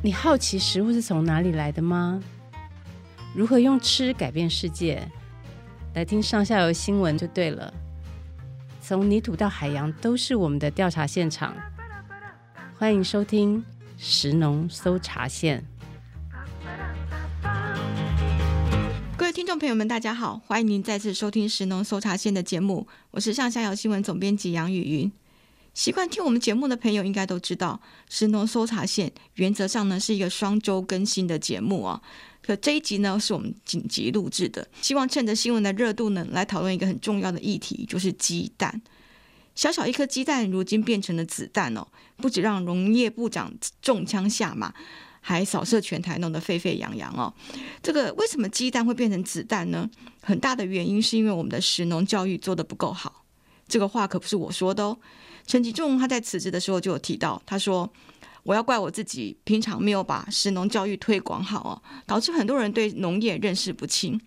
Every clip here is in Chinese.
你好奇食物是从哪里来的吗？如何用吃改变世界？来听上下游新闻就对了。从泥土到海洋，都是我们的调查现场。欢迎收听食农搜查线。各位听众朋友们，大家好，欢迎您再次收听食农搜查线的节目，我是上下游新闻总编辑杨雨芸。习惯听我们节目的朋友应该都知道，食农搜查线原则上呢是一个双周更新的节目啊。可这一集呢是我们紧急录制的，希望趁着新闻的热度呢，来讨论一个很重要的议题，就是鸡蛋。小小一颗鸡蛋，如今变成了子弹哦，不止让农业部长中枪下马，还扫射全台，弄得沸沸扬扬哦。这个为什么鸡蛋会变成子弹呢？很大的原因是因为我们的食农教育做得不够好。这个话可不是我说的哦。陈吉仲他在辞职的时候就有提到，他说：“我要怪我自己，平常没有把食农教育推广好哦，导致很多人对农业认识不清。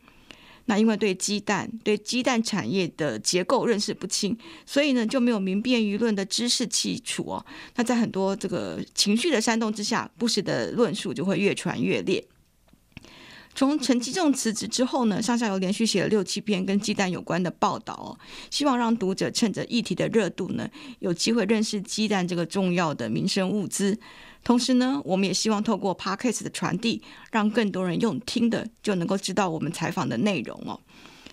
那因为对鸡蛋、对鸡蛋产业的结构认识不清，所以呢就没有明辨舆论的知识基础哦。那在很多这个情绪的煽动之下，不实的论述就会越传越烈。”从陈吉仲辞职之后呢，上下游连续写了六七篇跟鸡蛋有关的报道哦，希望让读者趁着议题的热度呢，有机会认识鸡蛋这个重要的民生物资。同时呢，我们也希望透过 Podcast 的传递，让更多人用听的就能够知道我们采访的内容哦。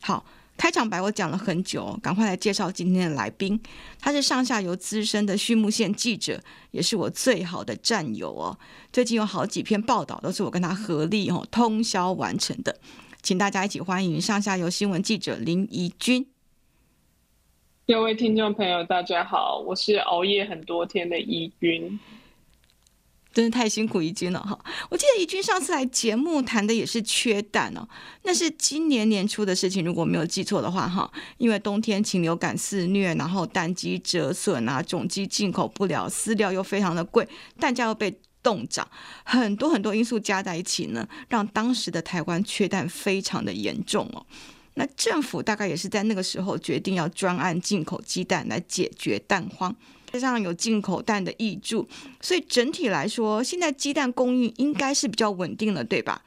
好。开场白我讲了很久，赶快来介绍今天的来宾。他是上下游资深的畜牧线记者，也是我最好的战友哦。最近有好几篇报道都是我跟他合力哦通宵完成的，请大家一起欢迎上下游新闻记者林怡君。各位听众朋友，大家好，我是熬夜很多天的怡君。真的太辛苦怡君了哈！我记得怡君上次来节目谈的也是缺蛋哦，那是今年年初的事情，如果没有记错的话哈。因为冬天禽流感肆虐，然后蛋鸡折损啊，种鸡进口不了，饲料又非常的贵，蛋价又被冻涨，很多很多因素加在一起呢，让当时的台湾缺蛋非常的严重哦。那政府大概也是在那个时候决定要专案进口鸡蛋来解决蛋荒。加上有进口蛋的挹注，所以整体来说，现在鸡蛋供应应该是比较稳定了，对吧？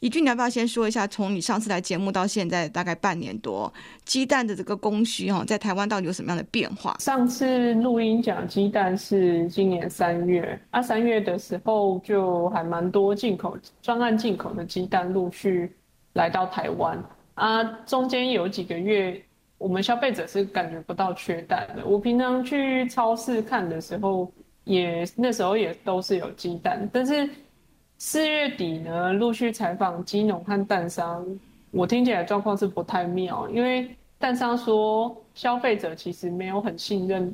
怡君，你要不要先说一下，从你上次来节目到现在大概半年多，鸡蛋的这个供需哈，在台湾到底有什么样的变化？上次录音讲鸡蛋是今年三月，啊，三月的时候就还蛮多进口专案进口的鸡蛋陆续来到台湾，啊，中间有几个月。我们消费者是感觉不到缺蛋的。我平常去超市看的时候，也那时候也都是有鸡蛋。但是四月底呢，陆续采访鸡农和蛋商，我听起来状况是不太妙。因为蛋商说，消费者其实没有很信任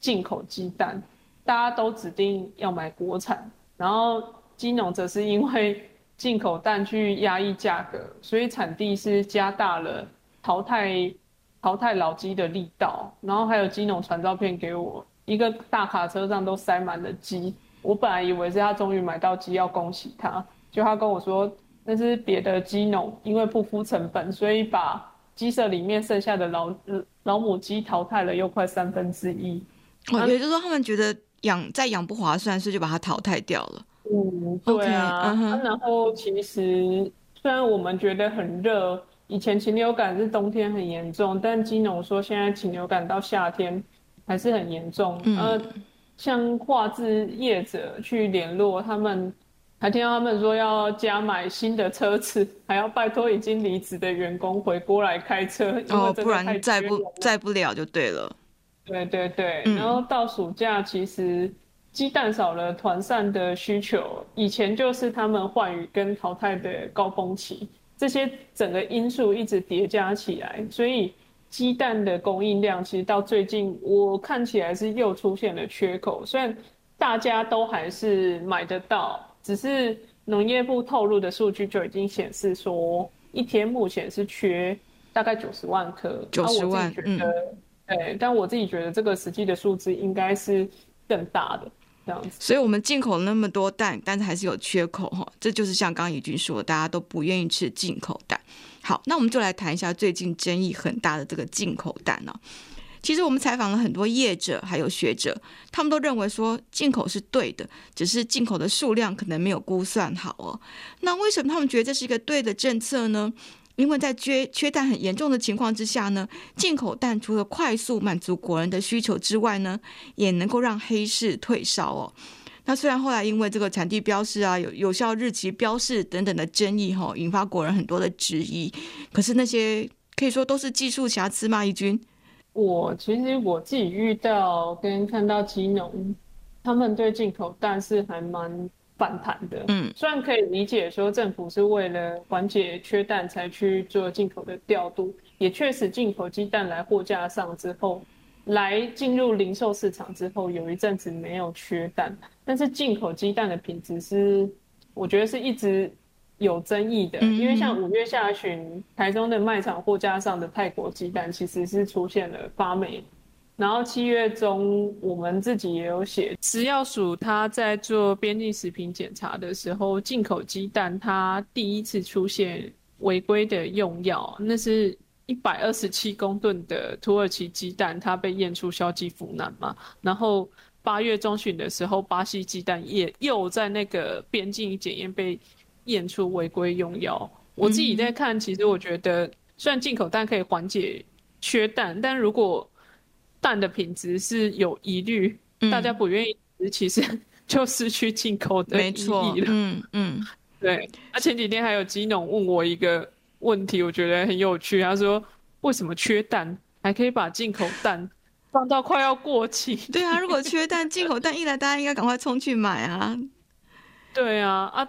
进口鸡蛋，大家都指定要买国产。然后鸡农则是因为进口蛋去压抑价格，所以产地是加大了淘汰。淘汰老鸡的力道，然后还有鸡农传照片给我，一个大卡车上都塞满了鸡。我本来以为是他终于买到鸡，要恭喜他，就他跟我说那是别的鸡农因为不敷成本，所以把鸡舍里面剩下的老老母鸡淘汰了，又快三分之一。哦，也就是说他们觉得养再养不划算，所以就把它淘汰掉了。嗯，对啊。Okay, uh-huh. 然后其实虽然我们觉得很热。以前禽流感是冬天很严重，但金农说现在禽流感到夏天还是很严重。嗯、呃，像画质业者去联络他们，还听到他们说要加买新的车子，还要拜托已经离职的员工回锅来开车，哦，不然载不载不了就对了。对对对，然后到暑假，其实鸡蛋少了团膳的需求，以前就是他们换羽跟淘汰的高峰期。这些整个因素一直叠加起来，所以鸡蛋的供应量其实到最近我看起来是又出现了缺口。虽然大家都还是买得到，只是农业部透露的数据就已经显示说，一天目前是缺大概九十万颗。九十万，我自己觉得，嗯，对，但我自己觉得这个实际的数字应该是更大的。所以我们进口那么多蛋，但是还是有缺口哈。这就是像刚刚怡君说，大家都不愿意吃进口蛋。好，那我们就来谈一下最近争议很大的这个进口蛋呢。其实我们采访了很多业者还有学者，他们都认为说进口是对的，只是进口的数量可能没有估算好哦。那为什么他们觉得这是一个对的政策呢？因为在缺缺蛋很严重的情况之下呢，进口蛋除了快速满足国人的需求之外呢，也能够让黑市退烧哦。那虽然后来因为这个产地标示啊、有有效日期标示等等的争议哈、引发国人很多的质疑，可是那些可以说都是技术瑕疵吗？怡君，我其实我自己遇到跟看到基农，他们对进口蛋是还蛮反弹的。嗯，虽然可以理解说政府是为了缓解缺蛋才去做进口的调度，也确实进口鸡蛋来货架上之后。来进入零售市场之后，有一阵子没有缺蛋，但是进口鸡蛋的品质是，我觉得是一直有争议的。因为像五月下旬，台中的卖场货架上的泰国鸡蛋其实是出现了发霉，然后七月中我们自己也有写，食药署他在做边境食品检查的时候，进口鸡蛋它第一次出现违规的用药，那是。一百二十七公吨的土耳其鸡蛋，它被验出硝基呋喃嘛。然后八月中旬的时候，巴西鸡蛋也又在那个边境检验被验出违规用药。我自己在看，其实我觉得，虽然进口蛋可以缓解缺蛋，但如果蛋的品质是有疑虑，大家不愿意吃，其实 就失去进口的意义了。嗯嗯，对。那前几天还有基农问我一个。问题我觉得很有趣，他说为什么缺蛋还可以把进口蛋放到快要过期？对啊，如果缺蛋，进口蛋一来，大家应该赶快冲去买啊。对啊，啊。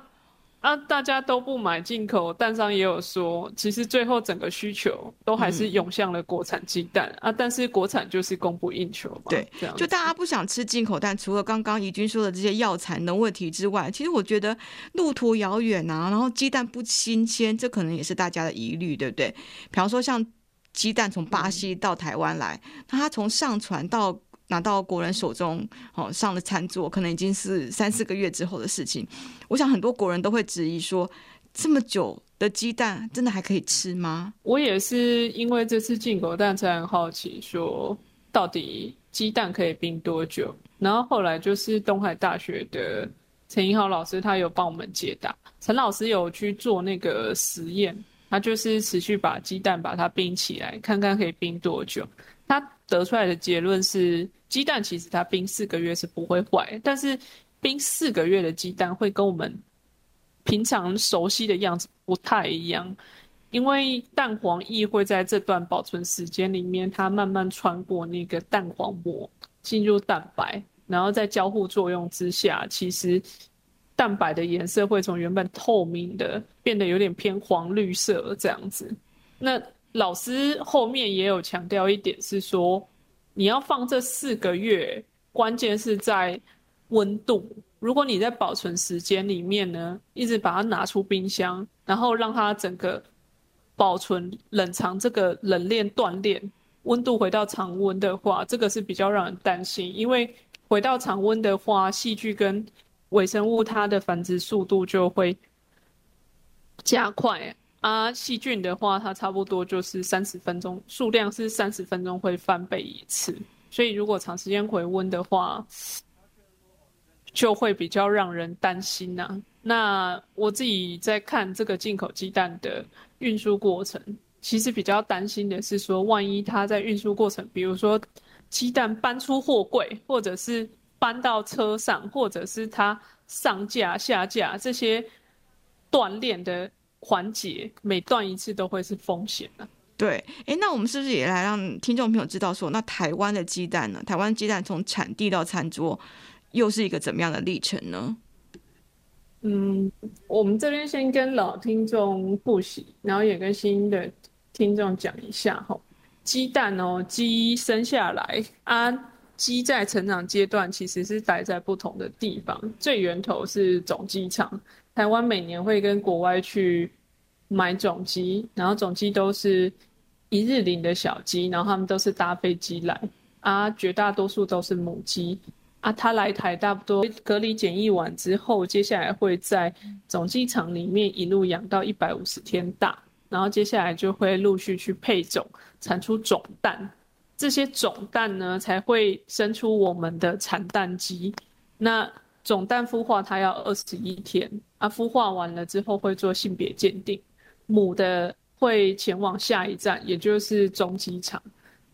啊，大家都不买进口，蛋商也有说，其实最后整个需求都还是涌向了国产鸡蛋、嗯、啊。但是国产就是供不应求嘛。对，就大家不想吃进口蛋，除了刚刚怡君说的这些药材的问题之外，其实我觉得路途遥远啊，然后鸡蛋不新鲜，这可能也是大家的疑虑，对不对？比方说像鸡蛋从巴西到台湾来，嗯、那它从上船到拿到国人手中，哦，上了餐桌，可能已经是三四个月之后的事情。我想很多国人都会质疑说，这么久的鸡蛋真的还可以吃吗？我也是因为这次进口蛋才很好奇，说到底鸡蛋可以冰多久？然后后来就是东海大学的陈英豪老师，他有帮我们解答。陈老师有去做那个实验，他就是持续把鸡蛋把它冰起来，看看可以冰多久。他得出来的结论是，鸡蛋其实它冰四个月是不会坏，但是冰四个月的鸡蛋会跟我们平常熟悉的样子不太一样，因为蛋黄液会在这段保存时间里面，它慢慢穿过那个蛋黄膜进入蛋白，然后在交互作用之下，其实蛋白的颜色会从原本透明的变得有点偏黄绿色这样子。那老师后面也有强调一点，是说你要放这四个月，关键是在温度。如果你在保存时间里面呢，一直把它拿出冰箱，然后让它整个保存冷藏这个冷链断裂，温度回到常温的话，这个是比较让人担心，因为回到常温的话，细菌跟微生物它的繁殖速度就会加快。啊，细菌的话，它差不多就是三十分钟，数量是三十分钟会翻倍一次，所以如果长时间回温的话，就会比较让人担心呐、那我自己在看这个进口鸡蛋的运输过程，其实比较担心的是说，万一它在运输过程，比如说鸡蛋搬出货柜，或者是搬到车上，或者是它上架下架这些断链的。环节每断一次都会是风险的。对，哎，那我们是不是也来让听众朋友知道说，那台湾的鸡蛋呢？台湾鸡蛋从产地到餐桌又是一个怎么样的历程呢？嗯，我们这边先跟老听众复习，然后也跟新的听众讲一下哈。鸡蛋哦，鸡生下来啊，鸡在成长阶段其实是待在不同的地方，最源头是种鸡场。台湾每年会跟国外去买种鸡，然后种鸡都是一日龄的小鸡，然后他们都是搭飞机来啊，绝大多数都是母鸡啊。它来台差不多隔离检疫完之后，接下来会在种鸡场里面一路养到一百五十天大，然后接下来就会陆续去配种，产出种蛋。这些种蛋呢才会生出我们的产蛋鸡。那种蛋孵化它要二十一天啊，孵化完了之后会做性别鉴定，母的会前往下一站，也就是中鸡场。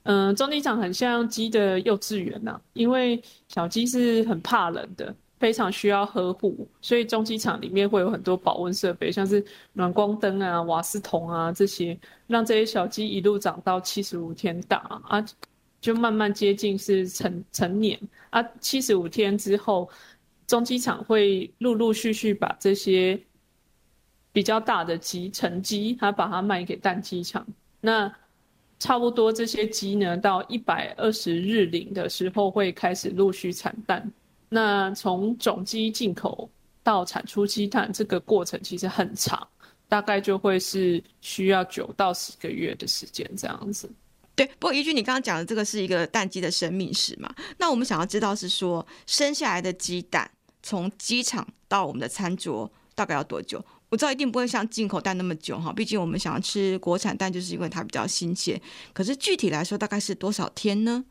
嗯，中鸡场很像鸡的幼稚园呐、啊，因为小鸡是很怕冷的。非常需要呵护，所以中鸡场里面会有很多保温设备，像是暖光灯啊、瓦斯桶啊这些，让这些小鸡一路长到七十五天大啊，就慢慢接近是成成年啊。七十五天之后，中鸡场会陆陆续续把这些比较大的鸡成鸡，它把它卖给蛋鸡场。那差不多这些鸡呢，到一百二十日龄的时候，会开始陆续产蛋。那从种鸡进口到产出鸡蛋，这个过程其实很长，大概就会是需要九到十个月的时间这样子。对，不过依据，你刚刚讲的这个是一个蛋鸡的生命史嘛？那我们想要知道是说，生下来的鸡蛋从机场到我们的餐桌大概要多久？我知道一定不会像进口蛋那么久哈，毕竟我们想要吃国产蛋，就是因为它比较新鲜。可是具体来说，大概是多少天呢？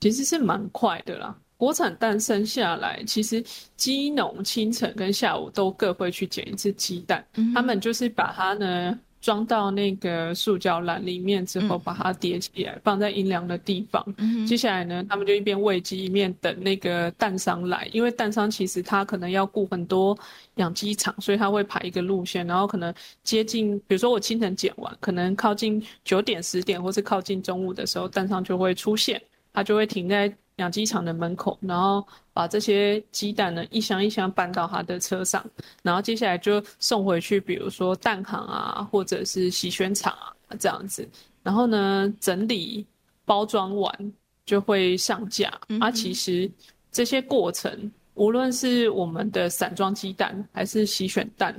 其实是蛮快的啦。国产蛋生下来，其实鸡农清晨跟下午都各会去捡一次鸡蛋，嗯、他们就是把它呢装到那个塑胶篮里面之后，把它叠起来，嗯、放在阴凉的地方。嗯、接下来呢，他们就一边喂鸡，一边等那个蛋商来，因为蛋商其实他可能要顾很多养鸡场，所以他会排一个路线，然后可能接近，比如说我清晨捡完，可能靠近九点、十点，或是靠近中午的时候，蛋商就会出现，他就会停在。养鸡场的门口，然后把这些鸡蛋呢一箱一箱搬到他的车上，然后接下来就送回去，比如说蛋行啊，或者是洗选厂啊这样子，然后呢整理包装完就会上架。嗯、啊，其实这些过程，无论是我们的散装鸡蛋还是洗选蛋，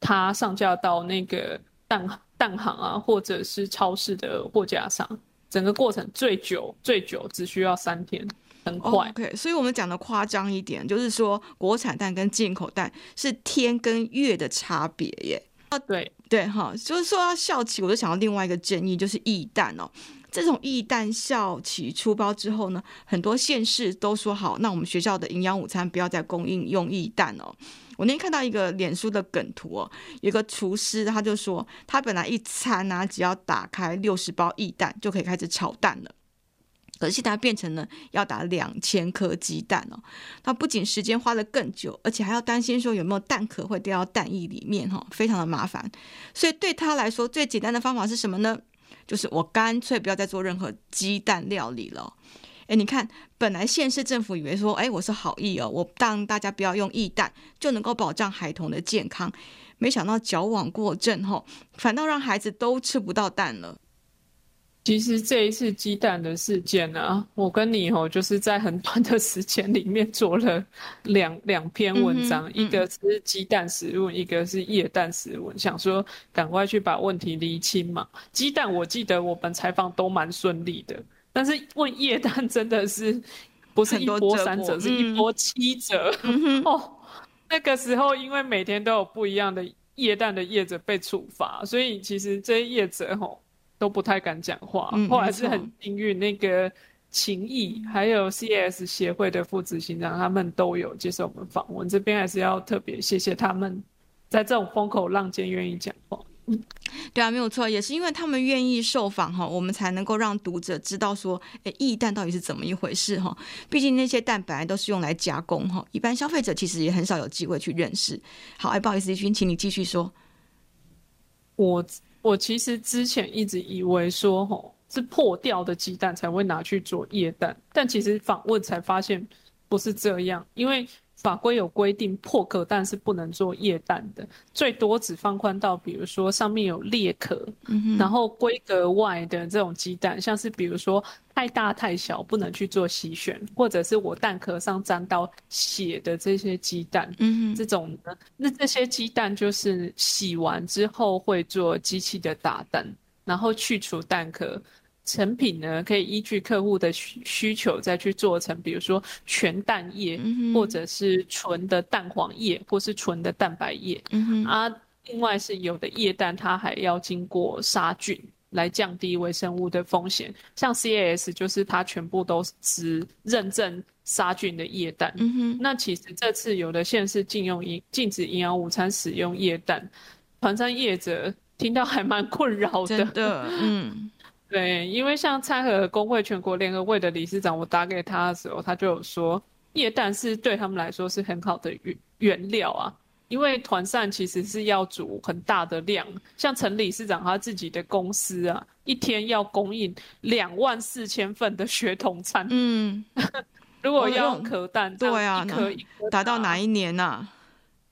它上架到那个蛋蛋行啊，或者是超市的货架上。整个过程最久最久只需要三天，很快。OK，所以我们讲的夸张一点，就是说国产蛋跟进口蛋是天跟月的差别耶。啊，对对哈，就是说要效期，我就想到另外一个争议，就是液蛋哦。这种液蛋效期出包之后呢，很多县市都说好，那我们学校的营养午餐不要再供应用液蛋哦。我那天看到一个脸书的梗图哦，有个厨师他就说，他本来一餐啊只要打开六十包液蛋就可以开始炒蛋了，可是现在变成了要打两千颗鸡蛋哦。他不仅时间花的更久，而且还要担心说有没有蛋壳会掉到蛋液里面哈，非常的麻烦。所以对他来说，最简单的方法是什么呢？就是我干脆不要再做任何鸡蛋料理了。哎，你看，本来县市政府以为说，哎，我是好意哦，我让大家不要用液蛋，就能够保障孩童的健康。没想到矫枉过正，吼，反倒让孩子都吃不到蛋了。其实这一次鸡蛋的事件呢、啊，我跟你吼，就是在很短的时间里面做了两 两篇文章，嗯嗯、一个是鸡蛋食问，一个是液蛋时问，想说赶快去把问题厘清嘛。鸡蛋，我记得我们采访都蛮顺利的。但是问液蛋真的是不是一波三折，是一波七折、嗯、哦。那个时候因为每天都有不一样的液蛋的业者被处罚，所以其实这些业者吼都不太敢讲话。嗯、后来是很幸运，那个勤益还有 CAS 协会的副执行长他们都有接受我们访问，这边还是要特别谢谢他们，在这种风口浪尖愿意讲话。对啊，没有错，也是因为他们愿意受访哈，我们才能够让读者知道说，诶，液蛋到底是怎么一回事哈。毕竟那些蛋本来都是用来加工哈，一般消费者其实也很少有机会去认识。好，哎，不好意思，怡君，请你继续说。我我其实之前一直以为说，吼，是破掉的鸡蛋才会拿去做液蛋，但其实访问才发现不是这样，因为。法规有规定，破壳蛋是不能做液蛋的，最多只放宽到，比如说上面有裂壳，嗯、然后规格外的这种鸡蛋，像是比如说太大太小不能去做洗选，或者是我蛋壳上沾到血的这些鸡蛋，这种的，那这些鸡蛋就是洗完之后会做机器的打蛋，然后去除蛋壳。成品呢，可以依据客户的需需求再去做成，比如说全蛋液，嗯、或者是纯的蛋黄液，或是纯的蛋白液。嗯、啊，另外是有的液蛋，它还要经过杀菌，来降低微生物的风险。像 CAS 就是它全部都是认证杀菌的液氮。那其实这次有的县是禁用营禁止营养午餐使用液氮，团餐业者听到还蛮困扰的。真的，嗯，对，因为像餐盒工会全国联合会的理事长，我打给他的时候，他就有说，液氮是对他们来说是很好的原原料啊。因为团膳其实是要煮很大的量，像陈理事长他自己的公司啊，一天要供应两万四千份的血统餐。嗯，如果要用颗蛋，对啊，一颗一颗打到哪一年呢、啊？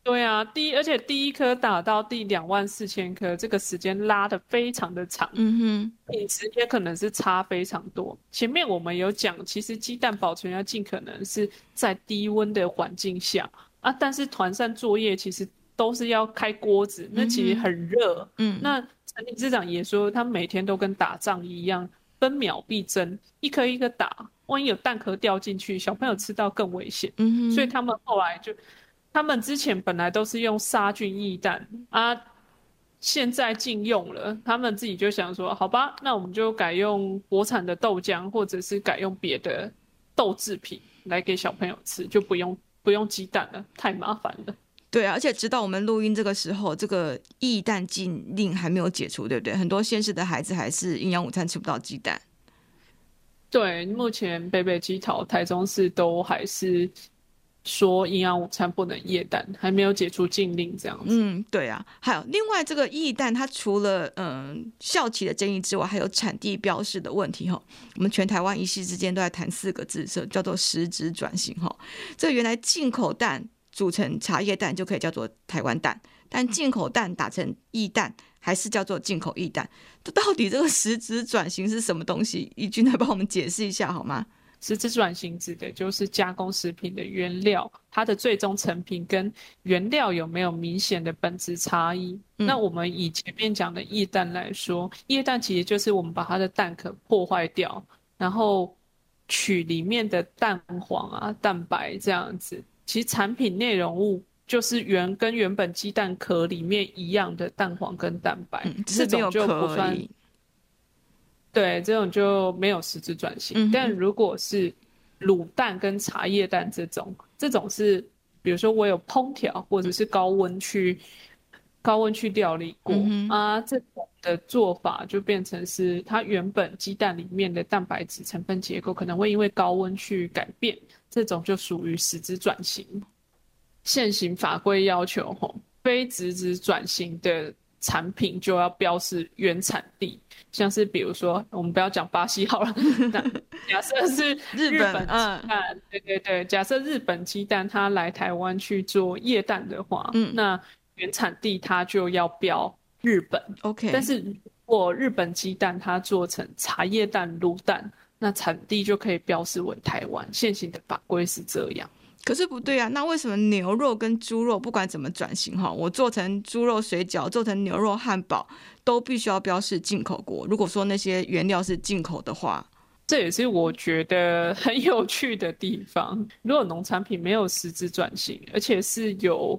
对啊，第一，而且第一颗打到第两万四千颗，这个时间拉的非常的长。嗯哼，品质也可能是差非常多。前面我们有讲，其实鸡蛋保存要尽可能是在低温的环境下。啊，但是团膳作业其实都是要开锅子，那其实很热。嗯，那陈理事长也说，他每天都跟打仗一样，分秒必争，一颗一颗打，万一有蛋壳掉进去，小朋友吃到更危险。嗯，所以他们后来就，他们之前本来都是用杀菌液氮啊，现在禁用了，他们自己就想说，好吧，那我们就改用国产的豆浆，或者是改用别的豆制品来给小朋友吃，就不用。不用鸡蛋了，太麻烦了。对啊，而且直到我们录音这个时候，这个液氮禁令还没有解除，对不对？很多县市的孩子还是营养午餐吃不到鸡蛋。对，目前北北基桃、台中市都还是。说营养午餐不能液氮，还没有解除禁令这样子。嗯，对啊。还有另外这个液氮，它除了嗯校企的争议之外，还有产地标示的问题哈。我们全台湾一夕之间都在谈四个字，叫做实质转型哈。这原来进口蛋煮成茶叶蛋就可以叫做台湾蛋，但进口蛋打成液氮还是叫做进口液氮。这到底这个实质转型是什么东西？怡君来帮我们解释一下好吗？实质转型指的就是加工食品的原料，它的最终成品跟原料有没有明显的本质差异？嗯。那我们以前面讲的液氮来说，液氮其实就是我们把它的蛋壳破坏掉，然后取里面的蛋黄啊、蛋白这样子。其实产品内容物就是原跟原本鸡蛋壳里面一样的蛋黄跟蛋白，嗯，这种就不算。对，这种就没有实质转型。嗯、但如果是卤蛋跟茶叶蛋这种，这种是，比如说我有烹调或者是高温去高温去料理过、嗯、啊，这种的做法就变成是它原本鸡蛋里面的蛋白质成分结构可能会因为高温去改变，这种就属于实质转型。现行法规要求，吼，非实质转型的。产品就要标示原产地，像是比如说，我们不要讲巴西好了，那假设是 日本鸡蛋，嗯，对对对，假设日本鸡蛋它来台湾去做液氮的话，嗯，那原产地它就要标日本，OK。但是如果日本鸡蛋它做成茶叶蛋、卤蛋，那产地就可以标示为台湾。现行的法规是这样。可是不对啊，那为什么牛肉跟猪肉不管怎么转型哈，我做成猪肉水饺，做成牛肉汉堡，都必须要标示进口国？如果说那些原料是进口的话，这也是我觉得很有趣的地方。如果农产品没有实质转型，而且是有。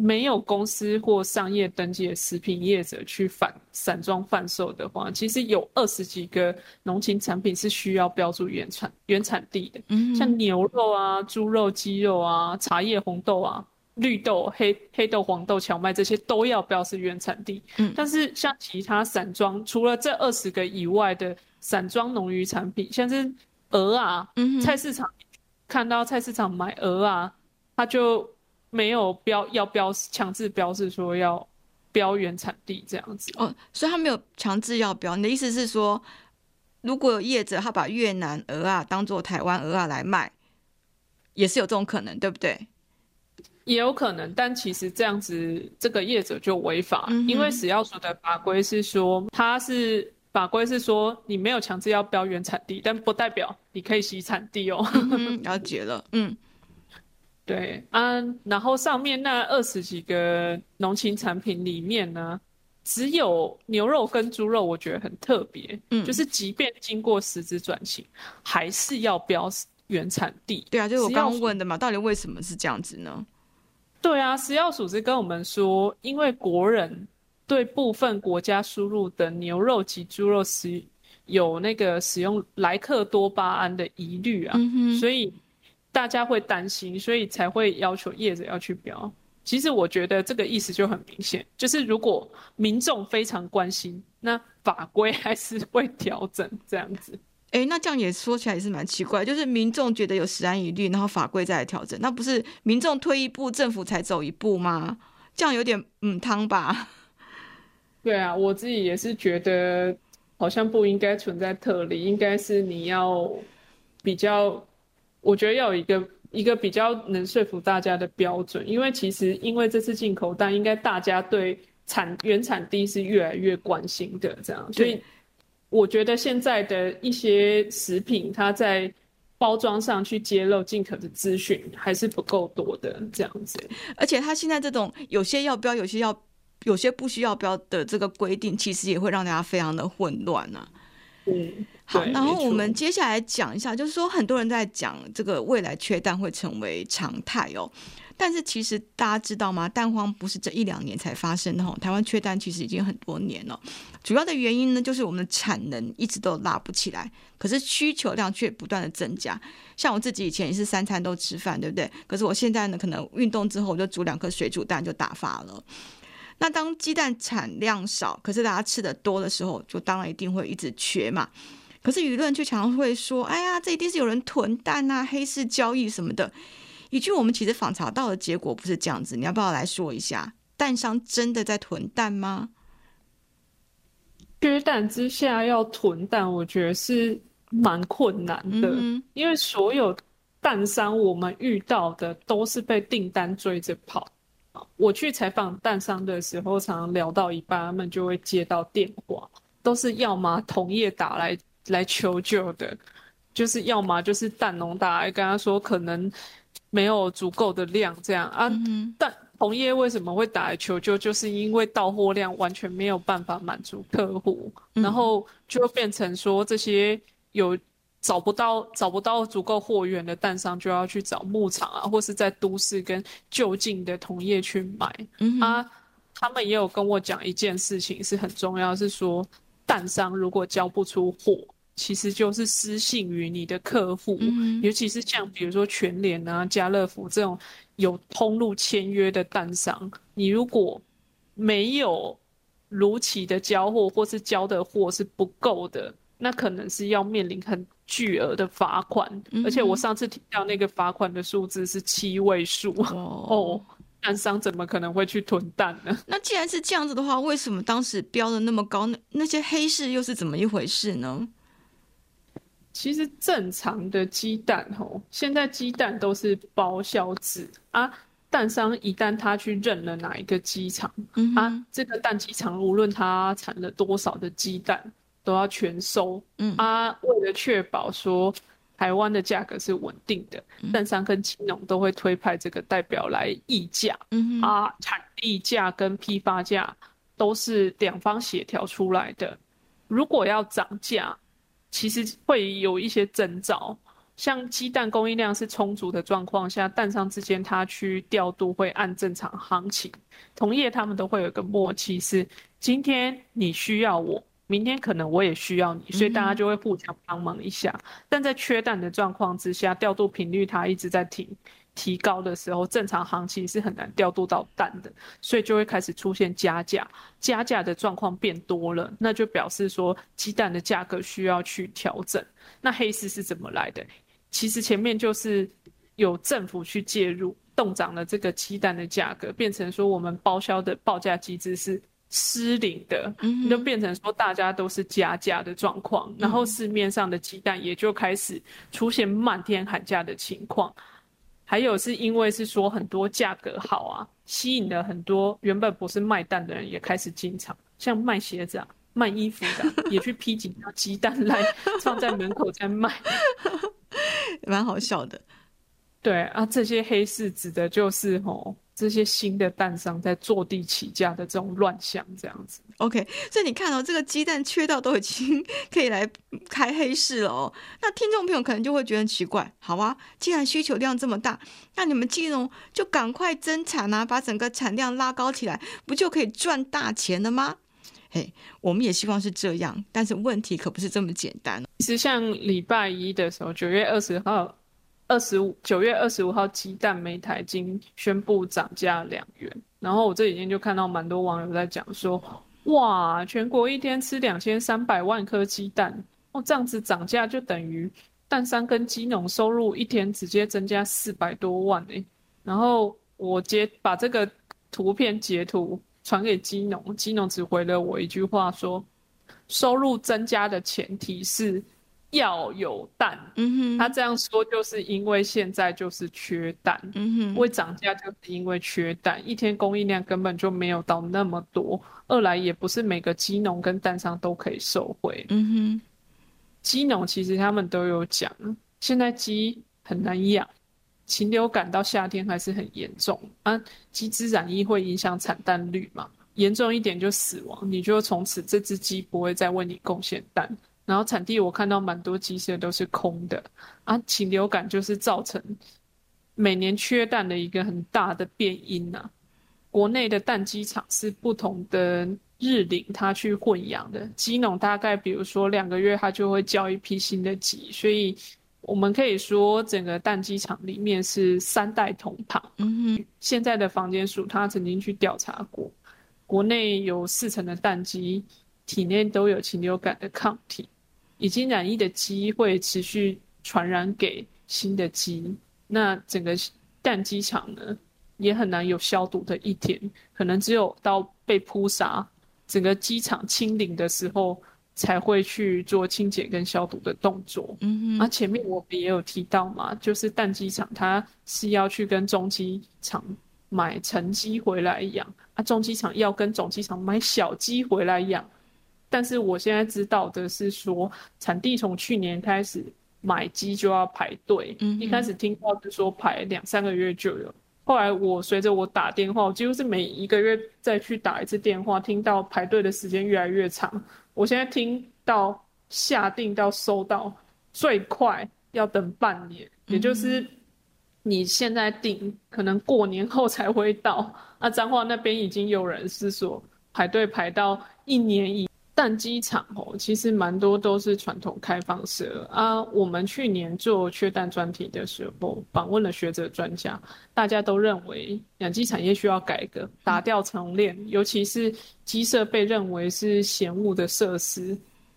没有公司或商业登记的食品业者去反散装贩售的话，其实有二十几个农禽产品是需要标注原产原产地的。嗯，像牛肉啊、猪肉、鸡肉啊、茶叶、红豆啊、绿豆、黑黑豆、黄豆、荞麦这些都要标示原产地。嗯，但是像其他散装，除了这二十个以外的散装农渔产品，像是鹅啊，嗯，菜市场看到菜市场买鹅啊，它就。没有标要标强制标示说要标原产地这样子哦，所以他没有强制要标。你的意思是说，如果有业者他把越南鹅啊当做台湾鹅啊来卖，也是有这种可能，对不对？也有可能，但其实这样子这个业者就违法，嗯、因为食药署的法规是说，他是法规是说你没有强制要标原产地，但不代表你可以洗产地哦。嗯、了解了，嗯。对啊，然后上面那二十几个农禽产品里面呢，只有牛肉跟猪肉，我觉得很特别。嗯，就是即便经过实质转型，还是要标原产地。对啊，就是我刚刚问的嘛，到底为什么是这样子呢？对啊，食药署是跟我们说，因为国人对部分国家输入的牛肉及猪肉是有那个使用莱克多巴胺的疑虑啊，嗯、所以大家会担心，所以才会要求业者要去标。其实我觉得这个意思就很明显，就是如果民众非常关心，那法规还是会调整这样子。哎，那这样也说起来也是蛮奇怪，就是民众觉得有十安疑虑，然后法规再来调整，那不是民众退一步，政府才走一步吗？这样有点嗯汤吧？对啊，我自己也是觉得好像不应该存在特例，应该是你要比较，我觉得要有一个一个比较能说服大家的标准，因为其实因为这次进口，但应该大家对产原产地是越来越关心的，这样，所以。我觉得现在的一些食品，它在包装上去揭露进口的资讯还是不够多的，这样子。而且它现在这种有些要标，有些要，有些不需要标的这个规定，其实也会让大家非常的混乱啊。嗯，好，然后我们接下来讲一下，就是说很多人在讲这个未来缺蛋会成为常态哦。但是其实大家知道吗？蛋荒不是这一两年才发生的。台湾缺蛋其实已经很多年了。主要的原因呢，就是我们的产能一直都拉不起来，可是需求量却不断的增加。像我自己以前也是三餐都吃饭，对不对？可是我现在呢，可能运动之后我就煮两颗水煮蛋就打发了。那当鸡蛋产量少，可是大家吃的多的时候，就当然一定会一直缺嘛。可是舆论却常常会说：“哎呀，这一定是有人囤蛋啊，黑市交易什么的。”以及我们其实访查到的结果不是这样子，你要不要来说一下？蛋商真的在囤蛋吗？缺蛋之下要囤蛋，我觉得是蛮困难的，嗯、因为所有蛋商我们遇到的都是被订单追着跑。我去采访蛋商的时候，常常聊到一半，他们就会接到电话，都是要么同业打来来求救的，就是要么就是蛋农打来跟他说可能。没有足够的量，这样啊，嗯、但同业为什么会打来求救？就是因为到货量完全没有办法满足客户，嗯、然后就会变成说这些有找不到找不到足够货源的蛋商，就要去找牧场啊，或是在都市跟就近的同业去买。嗯、啊，他们也有跟我讲一件事情是很重要，是说蛋商如果交不出货。其实就是失信于你的客户，嗯、尤其是像比如说全联啊、家乐福这种有通路签约的蛋商，你如果没有如期的交货，或是交的货是不够的，那可能是要面临很巨额的罚款。嗯、而且我上次提到那个罚款的数字是七位数哦，哦，蛋商怎么可能会去囤蛋呢？那既然是这样子的话，为什么当时标的那么高？那那些黑市又是怎么一回事呢？其实正常的鸡蛋吼，现在鸡蛋都是包销制啊。蛋商一旦他去认了哪一个鸡场，嗯、啊，这个蛋鸡场无论他产了多少的鸡蛋，都要全收。嗯啊，为了确保说台湾的价格是稳定的，嗯、蛋商跟青农都会推派这个代表来议价。嗯啊，产地价跟批发价都是两方协调出来的。如果要涨价，其实会有一些征兆，像鸡蛋供应量是充足的状况下，蛋商之间他去调度会按正常行情，同业他们都会有一个默契，是今天你需要我，明天可能我也需要你，所以大家就会互相帮忙一下。嗯、但在缺蛋的状况之下，调度频率它一直在停。提高的时候，正常行情是很难调度到蛋的，所以就会开始出现加价。加价的状况变多了，那就表示说鸡蛋的价格需要去调整。那黑市是怎么来的？其实前面就是有政府去介入，冻涨了这个鸡蛋的价格，变成说我们包销的报价机制是失灵的，就变成说大家都是加价的状况，然后市面上的鸡蛋也就开始出现漫天喊价的情况。还有是因为是说很多价格好啊，吸引了很多原本不是卖蛋的人也开始进场，像卖鞋子啊、卖衣服的、啊、也去批几条鸡蛋来放在门口在卖，蛮好笑的。对啊，这些黑市指的就是吼这些新的蛋商在坐地起价的这种乱象，这样子。OK，所以你看到、哦、这个鸡蛋缺到都已经可以来开黑市了哦。那听众朋友可能就会觉得很奇怪，好啊，既然需求量这么大，那你们金融就赶快增产啊，把整个产量拉高起来，不就可以赚大钱了吗？嘿，我们也希望是这样，但是问题可不是这么简单。其实像礼拜一的时候，九月二十号。二十五九月二十五号，鸡蛋每台斤宣布涨价两元。然后我这几天就看到蛮多网友在讲说，哇，全国一天吃两千三百万颗鸡蛋，哦，这样子涨价就等于蛋商跟鸡农收入一天直接增加四百多万诶。然后我截把这个图片截图传给鸡农，鸡农只回了我一句话说，收入增加的前提是。要有蛋，嗯哼，他这样说就是因为现在就是缺蛋，嗯哼，会涨价就是因为缺蛋，一天供应量根本就没有到那么多，二来也不是每个鸡农跟蛋商都可以受惠，嗯哼，鸡农其实他们都有讲，现在鸡很难养，禽流感到夏天还是很严重。啊，鸡只染疫会影响产蛋率嘛，严重一点就死亡，你就从此这只鸡不会再为你贡献蛋。然后产地我看到蛮多鸡舍都是空的啊，禽流感就是造成每年缺蛋的一个很大的变因呐、啊。国内的蛋鸡场是不同的日龄，它去混养的鸡农大概比如说两个月，它就会交一批新的鸡，所以我们可以说整个蛋鸡场里面是三代同堂。嗯哼，现在的房间署他曾经去调查过，国内有四成的蛋鸡体内都有禽流感的抗体。已经染疫的鸡会持续传染给新的鸡，那整个蛋鸡场呢，也很难有消毒的一天，可能只有到被扑杀，整个鸡场清零的时候，才会去做清洁跟消毒的动作。嗯哼，啊，前面我们也有提到嘛，就是蛋鸡场它是要去跟中鸡场买成鸡回来养，啊，中鸡场要跟总鸡场买小鸡回来养。但是我现在知道的是说，产地从去年开始买鸡就要排队，嗯，一开始听到是说排两三个月就有，后来我随着我打电话，我几乎是每一个月再去打一次电话，听到排队的时间越来越长。我现在听到下定到收到最快要等半年，也就是你现在订，可能过年后才会到。那，彰化那边已经有人是说排队排到一年以。蛋鸡场哦，其实蛮多都是传统开放式啊。我们去年做缺蛋专题的时候，访问了学者专家，大家都认为养鸡产业需要改革，打掉重练，尤其是鸡舍被认为是嫌恶的设施，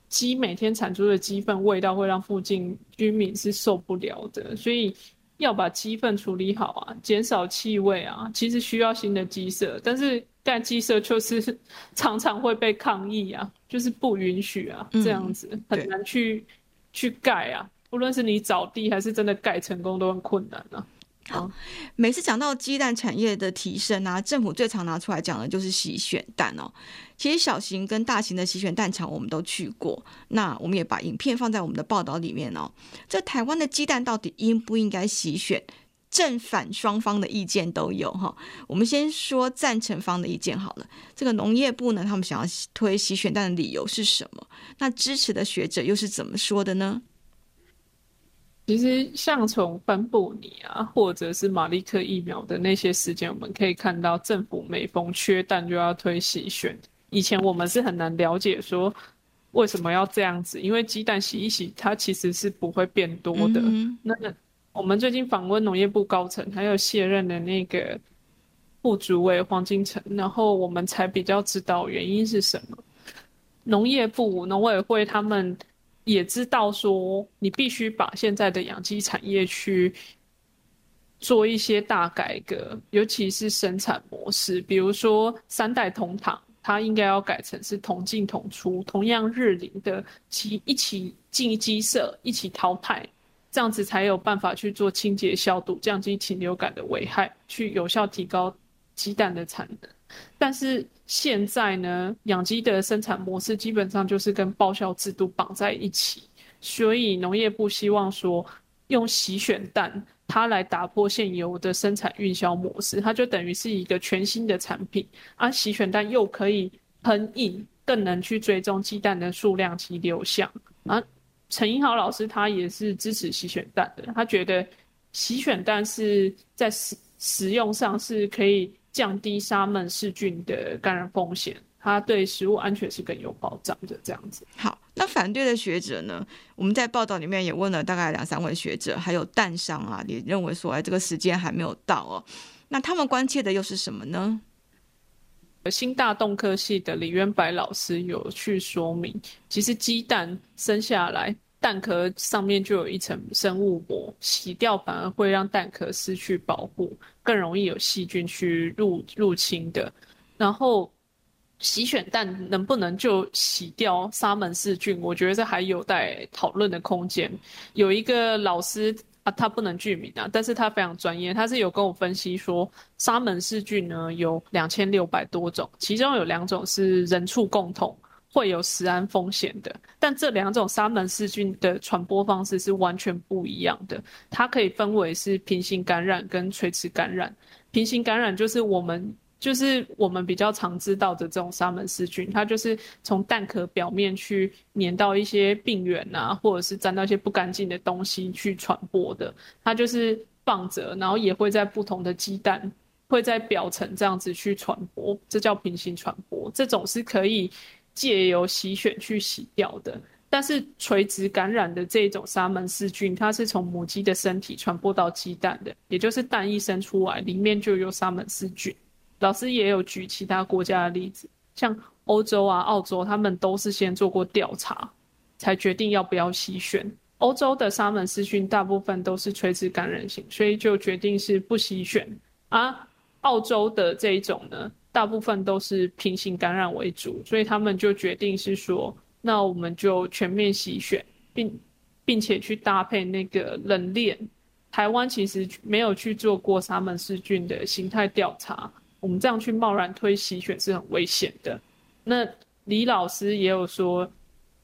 鸡每天产出的鸡粪味道会让附近居民是受不了的，所以要把鸡粪处理好啊，减少气味啊，其实需要新的鸡舍，但是。但鸡舍就是常常会被抗议啊，就是不允许啊，这样子、嗯、很难去去盖啊。不论是你找地还是真的盖成功，都很困难啊。好，每次讲到鸡蛋产业的提升啊，政府最常拿出来讲的就是洗选蛋哦。其实小型跟大型的洗选蛋厂我们都去过，那我们也把影片放在我们的报道里面哦。这台湾的鸡蛋到底应不应该洗选？正反双方的意见都有哈，我们先说赞成方的意见好了。这个农业部呢，他们想要推洗选蛋的理由是什么？那支持的学者又是怎么说的呢？其实像从芬布尼啊，或者是马利克疫苗的那些事件，我们可以看到政府每逢缺蛋就要推洗选。以前我们是很难了解说为什么要这样子，因为鸡蛋洗一洗，它其实是不会变多的。嗯、那我们最近访问农业部高层，还有卸任的那个副主委黄金城，然后我们才比较知道原因是什么。农业部农委会他们也知道说，你必须把现在的养鸡产业去做一些大改革，尤其是生产模式，比如说三代同堂，它应该要改成是同进同出，同样日龄的鸡一起进鸡舍，一起淘汰。这样子才有办法去做清洁消毒，降低禽流感的危害，去有效提高鸡蛋的产能。但是现在呢，养鸡的生产模式基本上就是跟报销制度绑在一起，所以农业部希望说用洗选蛋它来打破现有的生产运销模式，它就等于是一个全新的产品。啊，洗选蛋又可以喷印，更能去追踪鸡蛋的数量及流向。啊，陈英豪老师他也是支持洗选蛋的，他觉得洗选蛋是在食食用上是可以降低沙门氏菌的感染风险。它对食物安全是更有保障的，这样子。好，那反对的学者呢？我们在报道里面也问了大概两三位学者，还有蛋商啊，也认为说，哎，这个时间还没有到哦。那他们关切的又是什么呢？新大动科系的李渊白老师有去说明，其实鸡蛋生下来，蛋壳上面就有一层生物膜，洗掉反而会让蛋壳失去保护，更容易有细菌去入入侵的。然后。洗选蛋能不能就洗掉沙门氏菌？我觉得这还有待讨论的空间。有一个老师他不能具名啊，但是他非常专业，他是有跟我分析说，沙门氏菌呢有两千六百多种，其中有两种是人畜共同会有食安风险的，但这两种沙门氏菌的传播方式是完全不一样的。它可以分为是平行感染跟垂直感染。平行感染就是我们。就是我们比较常知道的这种沙门氏菌，它就是从蛋壳表面去粘到一些病原啊，或者是沾到一些不干净的东西去传播的。它就是放着，然后也会在不同的鸡蛋会在表层这样子去传播，这叫平行传播。这种是可以借由洗选去洗掉的。但是垂直感染的这种沙门氏菌，它是从母鸡的身体传播到鸡蛋的，也就是蛋一生出来里面就有沙门氏菌。老师也有举其他国家的例子，像欧洲啊、澳洲，他们都是先做过调查，才决定要不要洗选。欧洲的沙门氏菌大部分都是垂直感染型，所以就决定是不洗选。啊，澳洲的这一种呢，大部分都是平行感染为主，所以他们就决定是说，那我们就全面洗选，并并且去搭配那个冷链。台湾其实没有去做过沙门氏菌的形态调查。我们这样去贸然推洗选是很危险的。那李老师也有说，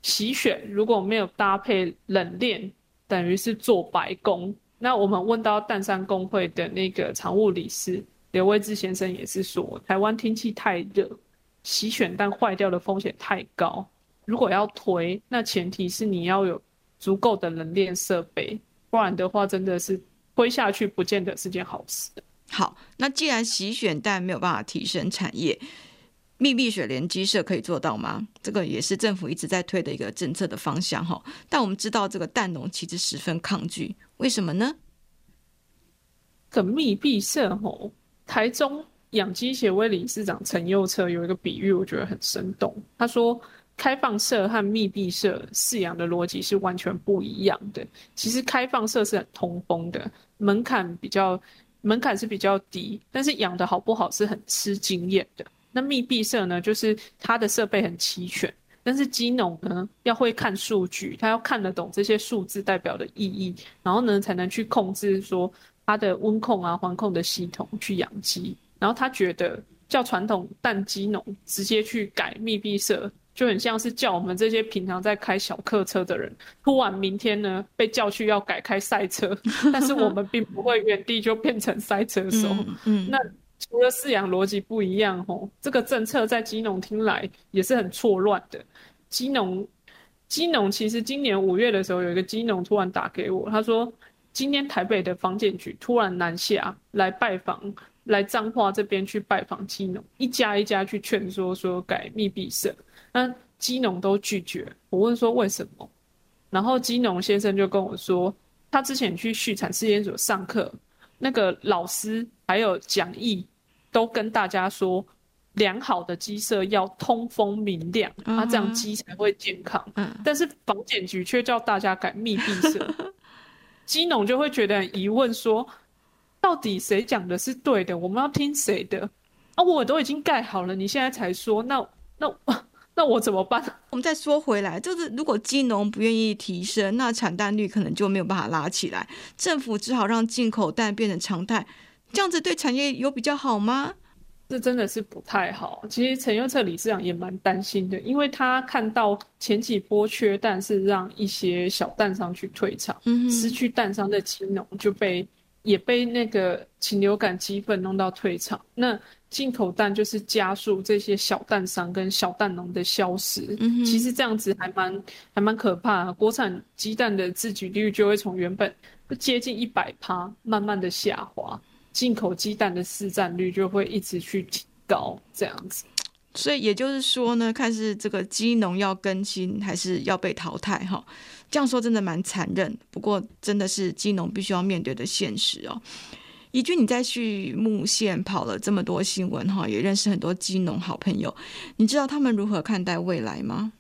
洗选如果没有搭配冷链，等于是做白工。那我们问到淡山公会的那个常务理事刘威志先生也是说，台湾天气太热，洗选蛋坏掉的风险太高。如果要推，那前提是你要有足够的冷链设备，不然的话真的是推下去不见得是件好事的。好，那既然洗选蛋没有办法提升产业，密闭水莲鸡舍可以做到吗？这个也是政府一直在推的一个政策的方向哈。但我们知道这个蛋农其实十分抗拒，为什么呢？这密闭舍吼，台中养鸡协会理事长陈佑策有一个比喻，我觉得很生动。他说，开放舍和密闭舍饲养的逻辑是完全不一样的。其实开放舍是很通风的，门槛比较。门槛是比较低，但是养的好不好是很吃经验的。那密闭舍呢，就是它的设备很齐全，但是鸡农呢要会看数据，他要看得懂这些数字代表的意义，然后呢才能去控制说它的温控啊、环控的系统去养鸡。然后他觉得叫传统蛋鸡农直接去改密闭舍。就很像是叫我们这些平常在开小客车的人，突然明天呢被叫去要改开赛车，但是我们并不会原地就变成赛车手。嗯，嗯，那除了饲养逻辑不一样吼，这个政策在基农听来也是很错乱的。基农，基农其实今年五月的时候，有一个基农突然打给我，他说今天台北的房检局突然南下来拜访，来彰化这边去拜访基农，一家一家去劝说说改密闭舍。那基农都拒绝，我问说为什么，然后基农先生就跟我说，他之前去畜产试验所上课，那个老师还有讲义都跟大家说，良好的鸡舍要通风明亮，他、uh -huh. 这样鸡才会健康。Uh -huh. 但是防检局却叫大家改密闭舍，基农就会觉得很疑问说，到底谁讲的是对的？我们要听谁的？啊，我都已经盖好了，你现在才说，那那。那我怎么办？我们再说回来，就是如果鸡农不愿意提升，那产蛋率可能就没有办法拉起来。政府只好让进口蛋变成常态，这样子对产业有比较好吗？这真的是不太好。其实陈佑策理事长也蛮担心的，因为他看到前几波缺蛋是让一些小蛋商去退场，嗯，失去蛋商的鸡农就被也被那个禽流感鸡粪弄到退场。那进口蛋就是加速这些小蛋商跟小蛋农的消失。嗯，其实这样子还蛮还蛮可怕的。国产鸡蛋的自给率就会从原本接近一百趴，慢慢的下滑。进口鸡蛋的市占率就会一直去提高，这样子。所以也就是说呢，看是这个鸡农要更新，还是要被淘汰哈。这样说真的蛮残忍，不过真的是鸡农必须要面对的现实哦。怡君，你在畜牧线跑了这么多新闻哈，也认识很多鸡农好朋友，你知道他们如何看待未来吗？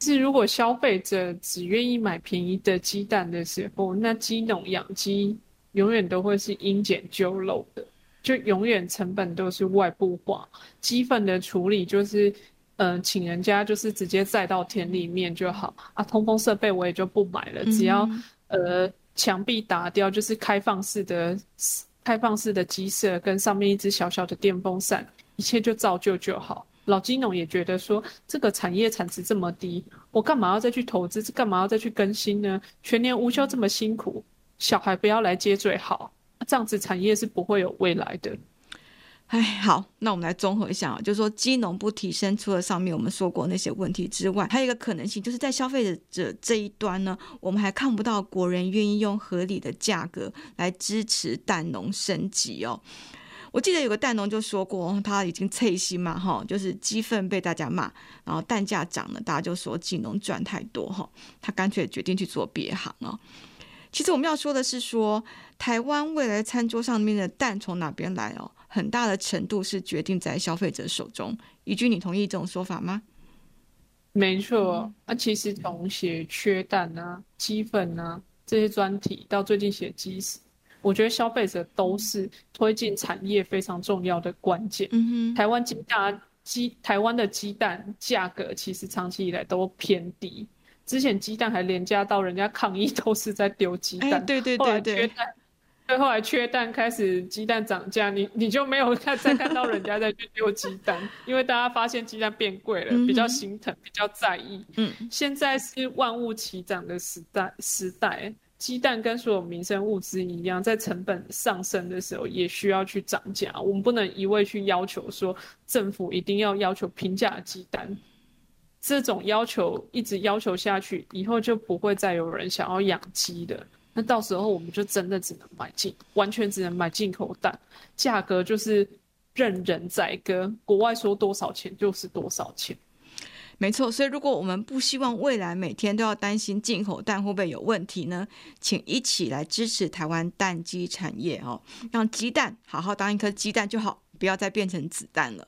是如果消费者只愿意买便宜的鸡蛋的时候，那鸡农养鸡永远都会是因减就漏的。就永远成本都是外部化，鸡粪的处理就是，嗯、呃，请人家就是直接载到田里面就好啊。通风设备我也就不买了，只要呃墙壁打掉，就是开放式的开放式的鸡舍跟上面一只小小的电风扇，一切就照旧就好。老金农也觉得说，这个产业产值这么低，我干嘛要再去投资？干嘛要再去更新呢？全年无休这么辛苦，小孩不要来接最好。这样子产业是不会有未来的。哎，好，那我们来综合一下啊，就是说鸡农不提升，除了上面我们说过那些问题之外，还有一个可能性，就是在消费者这一端呢，我们还看不到国人愿意用合理的价格来支持蛋农升级哦。我记得有个蛋农就说过，他已经脆心嘛，哈，就是鸡粪被大家骂，然后蛋价涨了，大家就说鸡农赚太多哈，他干脆决定去做别行哦。其实我们要说的是说，说台湾未来餐桌上面的蛋从哪边来哦，很大的程度是决定在消费者手中。怡君，你同意这种说法吗？没错，那、啊、其实从写缺蛋啊、鸡粉啊这些专题，到最近写鸡屎，我觉得消费者都是推进产业非常重要的关键。嗯哼，台湾鸡蛋鸡，台湾的鸡蛋价格其实长期以来都偏低。之前鸡蛋还廉价到人家抗议都是在丢鸡蛋，欸，对对对对，缺蛋，对，后来缺蛋开始鸡蛋涨价，你你就没有看再看到人家在去丢鸡蛋，因为大家发现鸡蛋变贵了，嗯，比较心疼，比较在意。嗯，现在是万物齐涨的时代，时代鸡蛋跟所有民生物资一样，在成本上升的时候也需要去涨价，我们不能一味去要求说政府一定要要求平价的鸡蛋。这种要求一直要求下去，以后就不会再有人想要养鸡的。那到时候我们就真的只能买进，完全只能买进口蛋，价格就是任人宰割，国外说多少钱就是多少钱。没错，所以如果我们不希望未来每天都要担心进口蛋会不会有问题呢？请一起来支持台湾蛋鸡产业哦，让鸡蛋好好当一颗鸡蛋就好，不要再变成子弹了。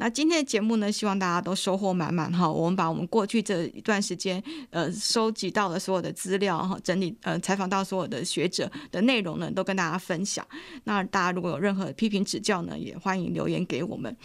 那今天的节目呢，希望大家都收获满满哈。我们把我们过去这一段时间，呃，收集到的所有的资料哈，整理呃，采访到所有的学者的内容呢，都跟大家分享。那大家如果有任何批评指教呢，也欢迎留言给我们。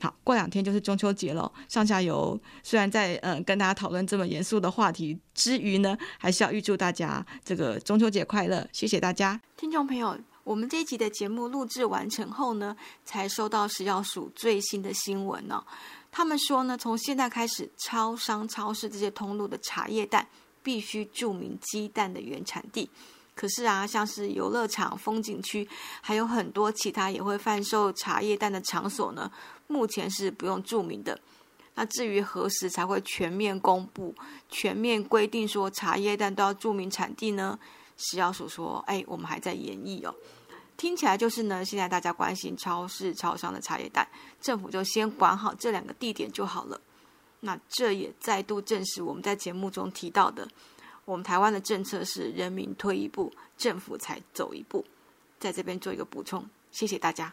好，过两天就是中秋节了，上下游虽然在呃跟大家讨论这么严肃的话题之余呢，还是要预祝大家这个中秋节快乐。谢谢大家，听众朋友。我们这一集的节目录制完成后呢，才收到食药署最新的新闻呢、他们说呢，从现在开始，超商、超市这些通路的茶叶蛋必须注明鸡蛋的原产地。可是啊，像是游乐场、风景区，还有很多其他也会贩售茶叶蛋的场所呢，目前是不用注明的。那至于何时才会全面公布、全面规定说茶叶蛋都要注明产地呢？食药署说：“哎，我们还在研议哦。听起来就是呢，现在大家关心超市、超商的茶叶蛋，政府就先管好这两个地点就好了。那这也再度证实我们在节目中提到的，我们台湾的政策是人民退一步，政府才走一步。在这边做一个补充，谢谢大家。”